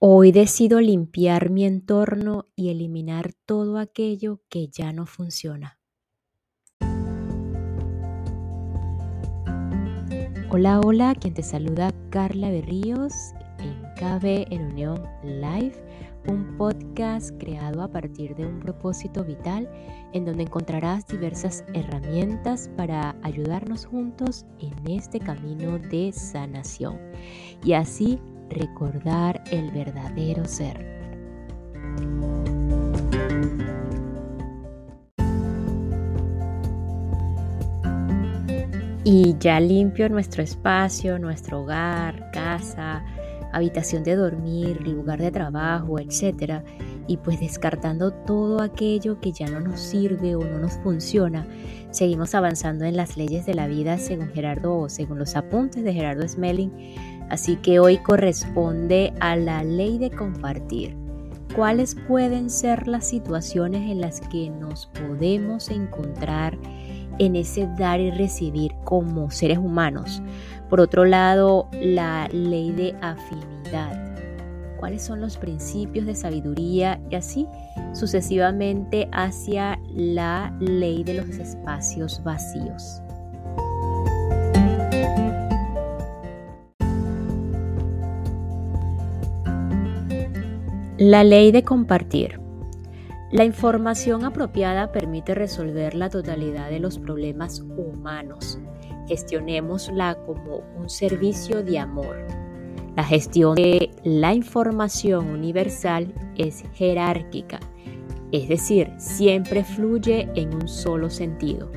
Hoy decido limpiar mi entorno y eliminar todo aquello que ya no funciona. Hola, hola, quien te saluda Carla Berríos en KB en Unión Live, un podcast creado a partir de un propósito vital en donde encontrarás diversas herramientas para ayudarnos juntos en este camino de sanación y así recordar el verdadero ser. Y ya limpio nuestro espacio, nuestro hogar, casa, habitación de dormir, lugar de trabajo, etc. Y pues descartando todo aquello que ya no nos sirve o no nos funciona, seguimos avanzando en las leyes de la vida según Gerardo o según los apuntes de Gerardo Smelling Así que hoy corresponde a la ley de compartir. ¿Cuáles pueden ser las situaciones en las que nos podemos encontrar en ese dar y recibir como seres humanos? Por otro lado, la ley de afinidad. ¿Cuáles son los principios de sabiduría? Y así sucesivamente hacia la ley de los espacios vacíos. La ley de compartir. La información apropiada permite resolver la totalidad de los problemas humanos. Gestionémosla como un servicio de amor. La gestión de la información universal es jerárquica, es decir, siempre fluye en un solo sentido,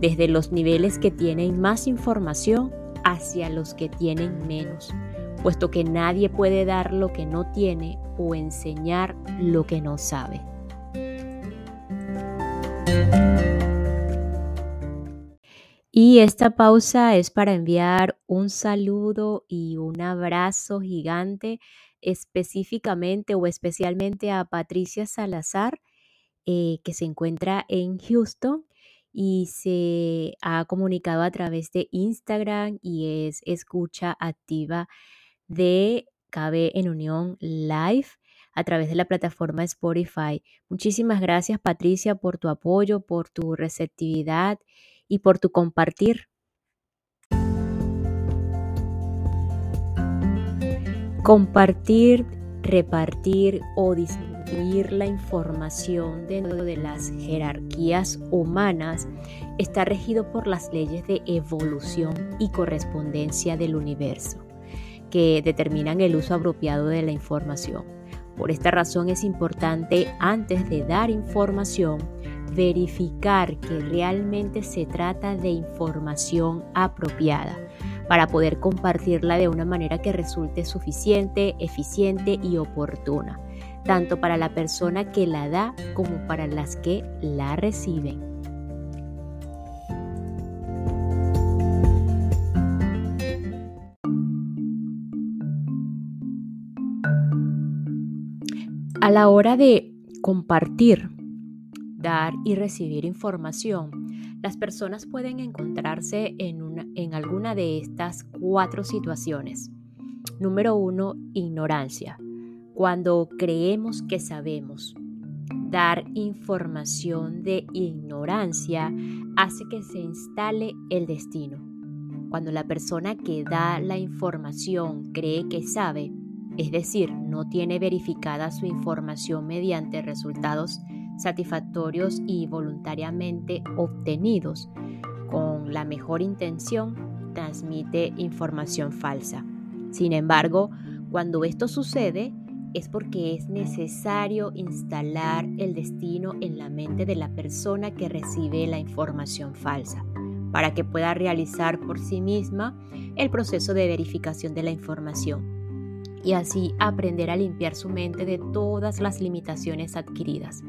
desde los niveles que tienen más información hacia los que tienen menos puesto que nadie puede dar lo que no tiene o enseñar lo que no sabe. Y esta pausa es para enviar un saludo y un abrazo gigante específicamente o especialmente a Patricia Salazar, eh, que se encuentra en Houston y se ha comunicado a través de Instagram y es escucha activa de KB en Unión Live a través de la plataforma Spotify. Muchísimas gracias Patricia por tu apoyo, por tu receptividad y por tu compartir. Compartir, repartir o disminuir la información dentro de las jerarquías humanas está regido por las leyes de evolución y correspondencia del universo que determinan el uso apropiado de la información. Por esta razón es importante antes de dar información verificar que realmente se trata de información apropiada para poder compartirla de una manera que resulte suficiente, eficiente y oportuna, tanto para la persona que la da como para las que la reciben. A la hora de compartir, dar y recibir información, las personas pueden encontrarse en, en alguna de estas cuatro situaciones. Número uno, ignorancia. Cuando creemos que sabemos. Dar información de ignorancia hace que se instale el destino. Cuando la persona que da la información cree que sabe, es decir, no tiene verificada su información mediante resultados satisfactorios y voluntariamente obtenidos, con la mejor intención, transmite información falsa. Sin embargo, cuando esto sucede, es porque es necesario instalar el destino en la mente de la persona que recibe la información falsa, para que pueda realizar por sí misma el proceso de verificación de la información y así aprender a limpiar su mente de todas las limitaciones adquiridas.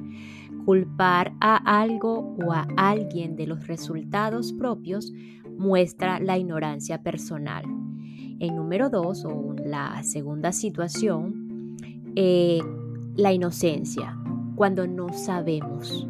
Culpar a algo o a alguien de los resultados propios muestra la ignorancia personal. En número dos, o la segunda situación, eh, la inocencia, cuando no sabemos.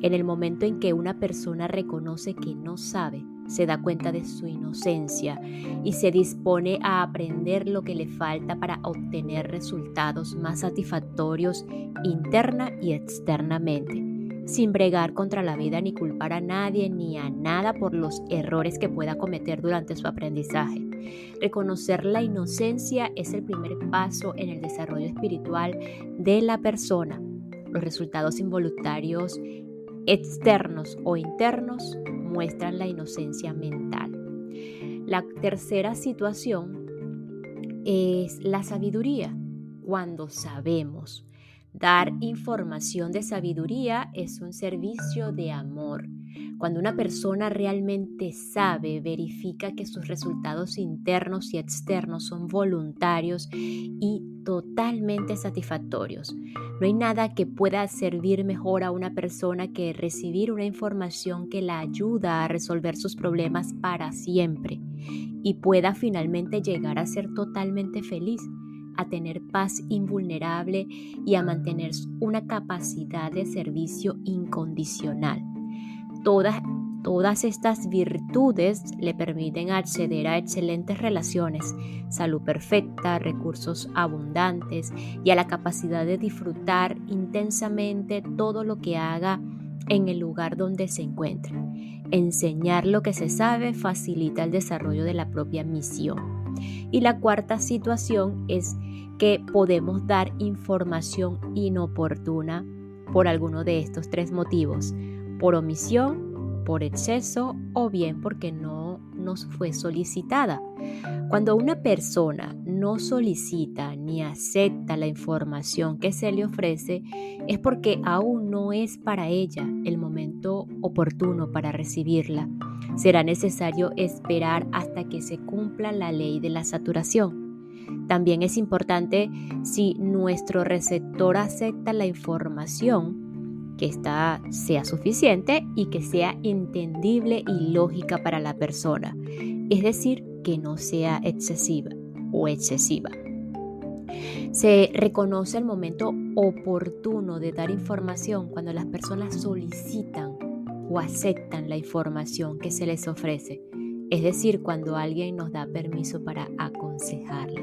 En el momento en que una persona reconoce que no sabe, se da cuenta de su inocencia y se dispone a aprender lo que le falta para obtener resultados más satisfactorios interna y externamente, sin bregar contra la vida ni culpar a nadie ni a nada por los errores que pueda cometer durante su aprendizaje. Reconocer la inocencia es el primer paso en el desarrollo espiritual de la persona. Los resultados involuntarios externos o internos muestran la inocencia mental. La tercera situación es la sabiduría, cuando sabemos. Dar información de sabiduría es un servicio de amor. Cuando una persona realmente sabe, verifica que sus resultados internos y externos son voluntarios y totalmente satisfactorios. No hay nada que pueda servir mejor a una persona que recibir una información que la ayuda a resolver sus problemas para siempre y pueda finalmente llegar a ser totalmente feliz, a tener paz invulnerable y a mantener una capacidad de servicio incondicional. Todas Todas estas virtudes le permiten acceder a excelentes relaciones, salud perfecta, recursos abundantes y a la capacidad de disfrutar intensamente todo lo que haga en el lugar donde se encuentre. Enseñar lo que se sabe facilita el desarrollo de la propia misión. Y la cuarta situación es que podemos dar información inoportuna por alguno de estos tres motivos, por omisión, por exceso o bien porque no nos fue solicitada. Cuando una persona no solicita ni acepta la información que se le ofrece, es porque aún no es para ella el momento oportuno para recibirla. Será necesario esperar hasta que se cumpla la ley de la saturación. También es importante si nuestro receptor acepta la información que esta sea suficiente y que sea entendible y lógica para la persona, es decir, que no sea excesiva o excesiva. Se reconoce el momento oportuno de dar información cuando las personas solicitan o aceptan la información que se les ofrece, es decir, cuando alguien nos da permiso para aconsejarle.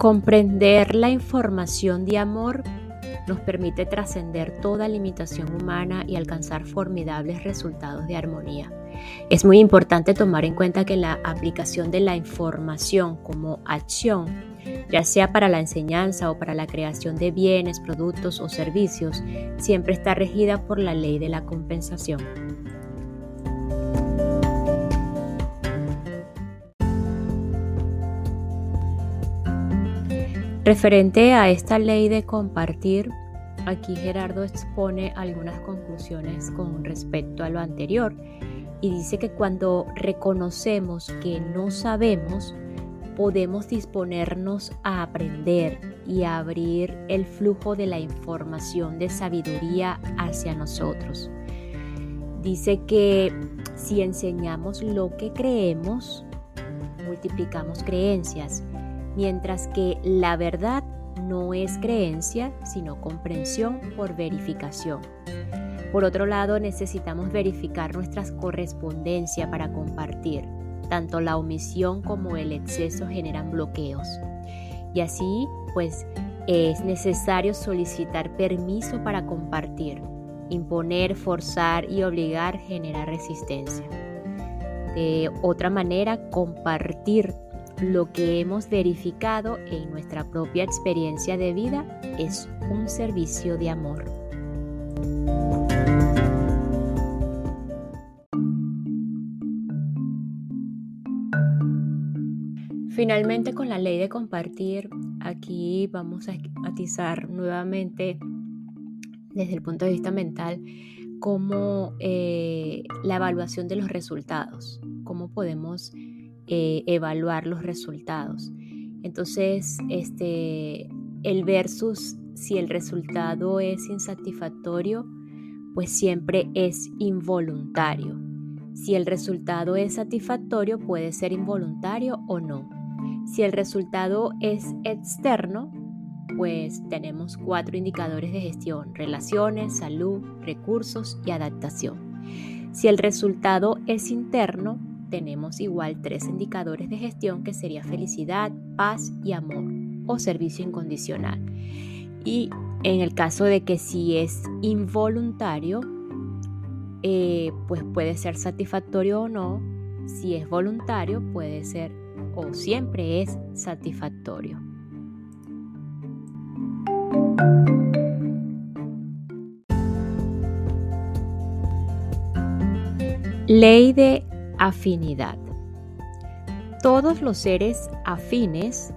Comprender la información de amor nos permite trascender toda limitación humana y alcanzar formidables resultados de armonía. Es muy importante tomar en cuenta que la aplicación de la información como acción, ya sea para la enseñanza o para la creación de bienes, productos o servicios, siempre está regida por la ley de la compensación. Referente a esta ley de compartir, aquí Gerardo expone algunas conclusiones con respecto a lo anterior y dice que cuando reconocemos que no sabemos, podemos disponernos a aprender y a abrir el flujo de la información de sabiduría hacia nosotros. Dice que si enseñamos lo que creemos, multiplicamos creencias mientras que la verdad no es creencia, sino comprensión por verificación. Por otro lado, necesitamos verificar nuestras correspondencias para compartir. Tanto la omisión como el exceso generan bloqueos. Y así, pues, es necesario solicitar permiso para compartir. Imponer, forzar y obligar genera resistencia. De otra manera, compartir lo que hemos verificado en nuestra propia experiencia de vida es un servicio de amor. Finalmente con la ley de compartir, aquí vamos a atizar nuevamente desde el punto de vista mental como eh, la evaluación de los resultados, cómo podemos eh, evaluar los resultados. Entonces, este, el versus, si el resultado es insatisfactorio, pues siempre es involuntario. Si el resultado es satisfactorio, puede ser involuntario o no. Si el resultado es externo, pues tenemos cuatro indicadores de gestión, relaciones, salud, recursos y adaptación. Si el resultado es interno, tenemos igual tres indicadores de gestión que sería felicidad, paz y amor o servicio incondicional. Y en el caso de que si es involuntario, eh, pues puede ser satisfactorio o no. Si es voluntario, puede ser o siempre es satisfactorio. Ley de afinidad. Todos los seres afines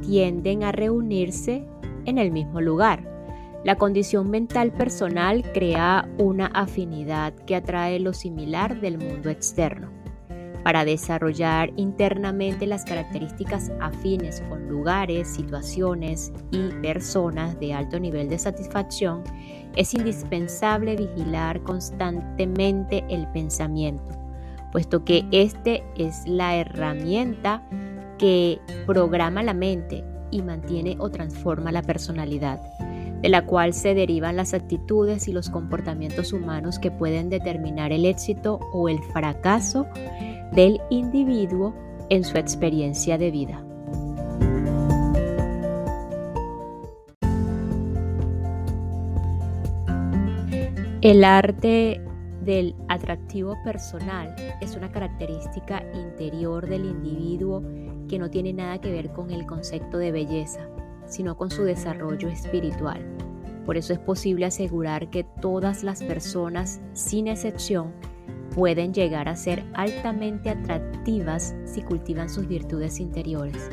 tienden a reunirse en el mismo lugar. La condición mental personal crea una afinidad que atrae lo similar del mundo externo. Para desarrollar internamente las características afines con lugares, situaciones y personas de alto nivel de satisfacción, es indispensable vigilar constantemente el pensamiento, puesto que este es la herramienta que programa la mente y mantiene o transforma la personalidad, de la cual se derivan las actitudes y los comportamientos humanos que pueden determinar el éxito o el fracaso del individuo en su experiencia de vida. El arte del atractivo personal es una característica interior del individuo que no tiene nada que ver con el concepto de belleza, sino con su desarrollo espiritual. Por eso es posible asegurar que todas las personas, sin excepción, pueden llegar a ser altamente atractivas si cultivan sus virtudes interiores.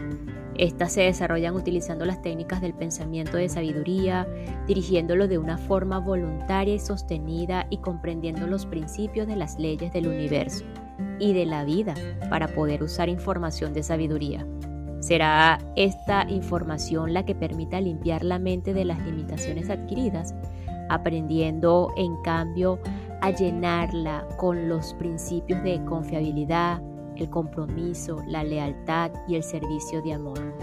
Estas se desarrollan utilizando las técnicas del pensamiento de sabiduría, dirigiéndolo de una forma voluntaria y sostenida y comprendiendo los principios de las leyes del universo y de la vida para poder usar información de sabiduría. ¿Será esta información la que permita limpiar la mente de las limitaciones adquiridas, aprendiendo en cambio a llenarla con los principios de confiabilidad, el compromiso, la lealtad y el servicio de amor?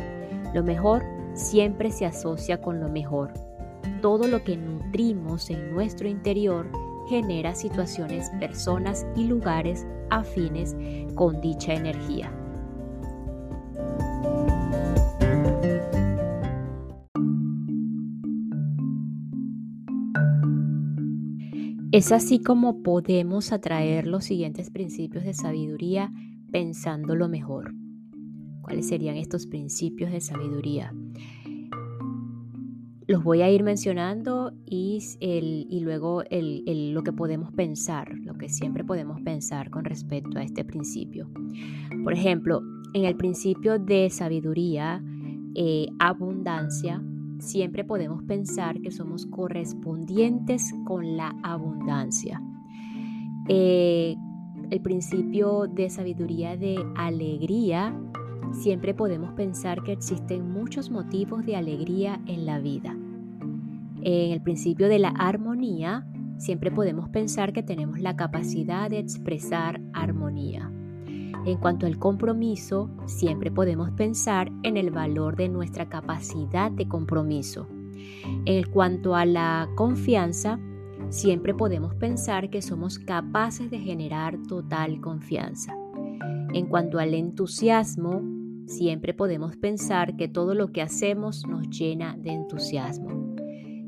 Lo mejor siempre se asocia con lo mejor. Todo lo que nutrimos en nuestro interior genera situaciones, personas y lugares afines con dicha energía. Es así como podemos atraer los siguientes principios de sabiduría pensando lo mejor. ¿Cuáles serían estos principios de sabiduría? Los voy a ir mencionando y, y luego lo que podemos pensar, lo que siempre podemos pensar con respecto a este principio. Por ejemplo, en el principio de sabiduría, eh, abundancia, siempre podemos pensar que somos correspondientes con la abundancia. Eh, el principio de sabiduría de alegría, siempre podemos pensar que existen muchos motivos de alegría en la vida. En el principio de la armonía, siempre podemos pensar que tenemos la capacidad de expresar armonía. En cuanto al compromiso, siempre podemos pensar en el valor de nuestra capacidad de compromiso. En cuanto a la confianza, siempre podemos pensar que somos capaces de generar total confianza. En cuanto al entusiasmo, Siempre podemos pensar que todo lo que hacemos nos llena de entusiasmo.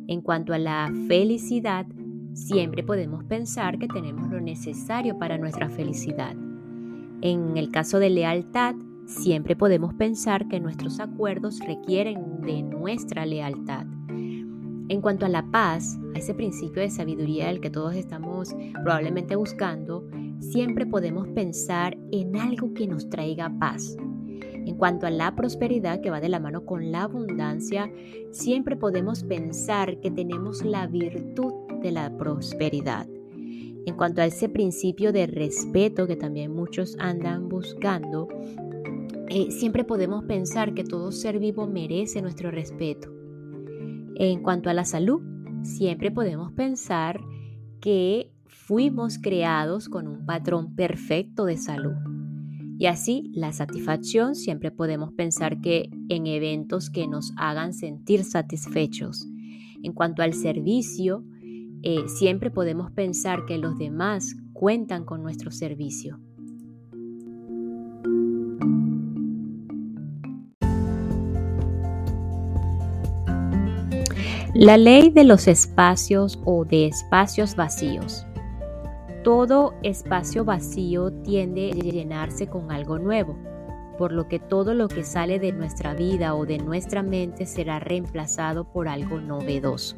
En cuanto a la felicidad, siempre podemos pensar que tenemos lo necesario para nuestra felicidad. En el caso de lealtad, siempre podemos pensar que nuestros acuerdos requieren de nuestra lealtad. En cuanto a la paz, a ese principio de sabiduría del que todos estamos probablemente buscando, siempre podemos pensar en algo que nos traiga paz, en cuanto a la prosperidad que va de la mano con la abundancia, siempre podemos pensar que tenemos la virtud de la prosperidad. En cuanto a ese principio de respeto que también muchos andan buscando, eh, siempre podemos pensar que todo ser vivo merece nuestro respeto. En cuanto a la salud, siempre podemos pensar que fuimos creados con un patrón perfecto de salud. Y así, la satisfacción siempre podemos pensar que en eventos que nos hagan sentir satisfechos. En cuanto al servicio, eh, siempre podemos pensar que los demás cuentan con nuestro servicio. La ley de los espacios o de espacios vacíos. Todo espacio vacío tiende a llenarse con algo nuevo, por lo que todo lo que sale de nuestra vida o de nuestra mente será reemplazado por algo novedoso.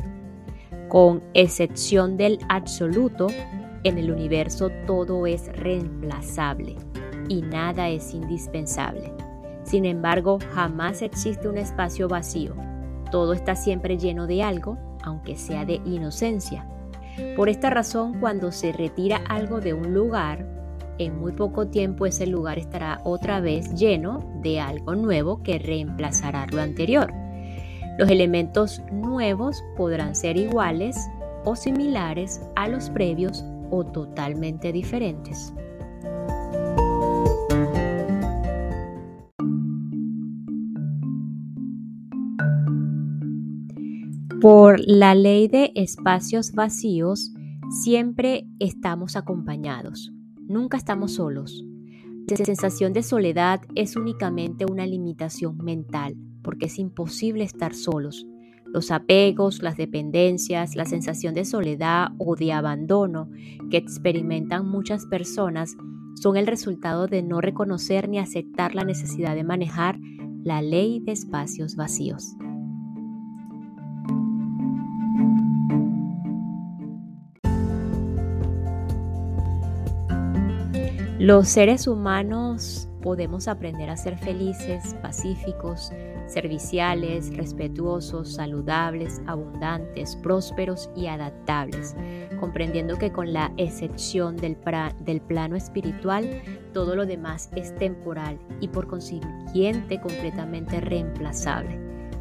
Con excepción del absoluto, en el universo todo es reemplazable y nada es indispensable. Sin embargo, jamás existe un espacio vacío todo está siempre lleno de algo, aunque sea de inocencia. Por esta razón, cuando se retira algo de un lugar, en muy poco tiempo ese lugar estará otra vez lleno de algo nuevo que reemplazará lo anterior. Los elementos nuevos podrán ser iguales o similares a los previos o totalmente diferentes. Por la ley de espacios vacíos, siempre estamos acompañados, nunca estamos solos. La sensación de soledad es únicamente una limitación mental, porque es imposible estar solos. Los apegos, las dependencias, la sensación de soledad o de abandono que experimentan muchas personas son el resultado de no reconocer ni aceptar la necesidad de manejar la ley de espacios vacíos. Los seres humanos podemos aprender a ser felices, pacíficos, serviciales, respetuosos, saludables, abundantes, prósperos y adaptables, comprendiendo que con la excepción del, plano espiritual, todo lo demás es temporal y por consiguiente completamente reemplazable.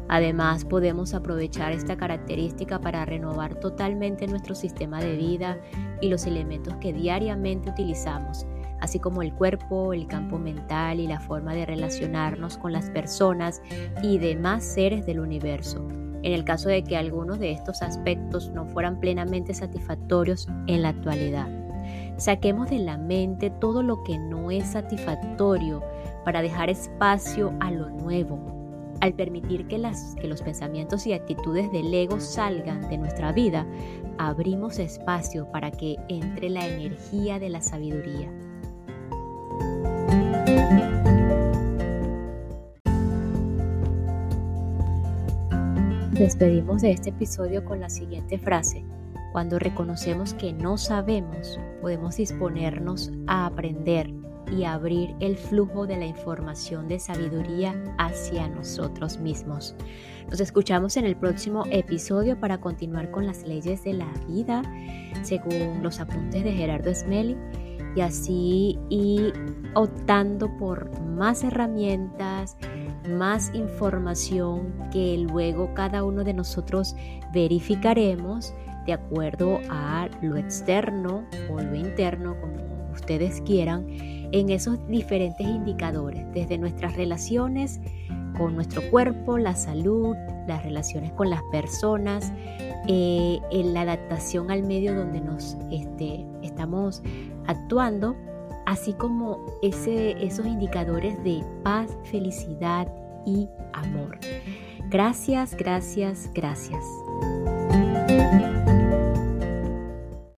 Además, podemos aprovechar esta característica para renovar totalmente nuestro sistema de vida y los elementos que diariamente utilizamos así como el cuerpo, el campo mental y la forma de relacionarnos con las personas y demás seres del universo, en el caso de que algunos de estos aspectos no fueran plenamente satisfactorios en la actualidad. Saquemos de la mente todo lo que no es satisfactorio para dejar espacio a lo nuevo. Al permitir que, las, que los pensamientos y actitudes del ego salgan de nuestra vida, abrimos espacio para que entre la energía de la sabiduría. Despedimos de este episodio con la siguiente frase. Cuando reconocemos que no sabemos, podemos disponernos a aprender y abrir el flujo de la información de sabiduría hacia nosotros mismos. Nos escuchamos en el próximo episodio para continuar con las leyes de la vida, según los apuntes de Gerardo Smelly y así optando por más herramientas, más información que luego cada uno de nosotros verificaremos de acuerdo a lo externo o lo interno, como ustedes quieran, en esos diferentes indicadores, desde nuestras relaciones con nuestro cuerpo, la salud, las relaciones con las personas, eh, en la adaptación al medio donde nos este, estamos actuando, así como ese, esos indicadores de paz, felicidad y amor. Gracias, gracias, gracias.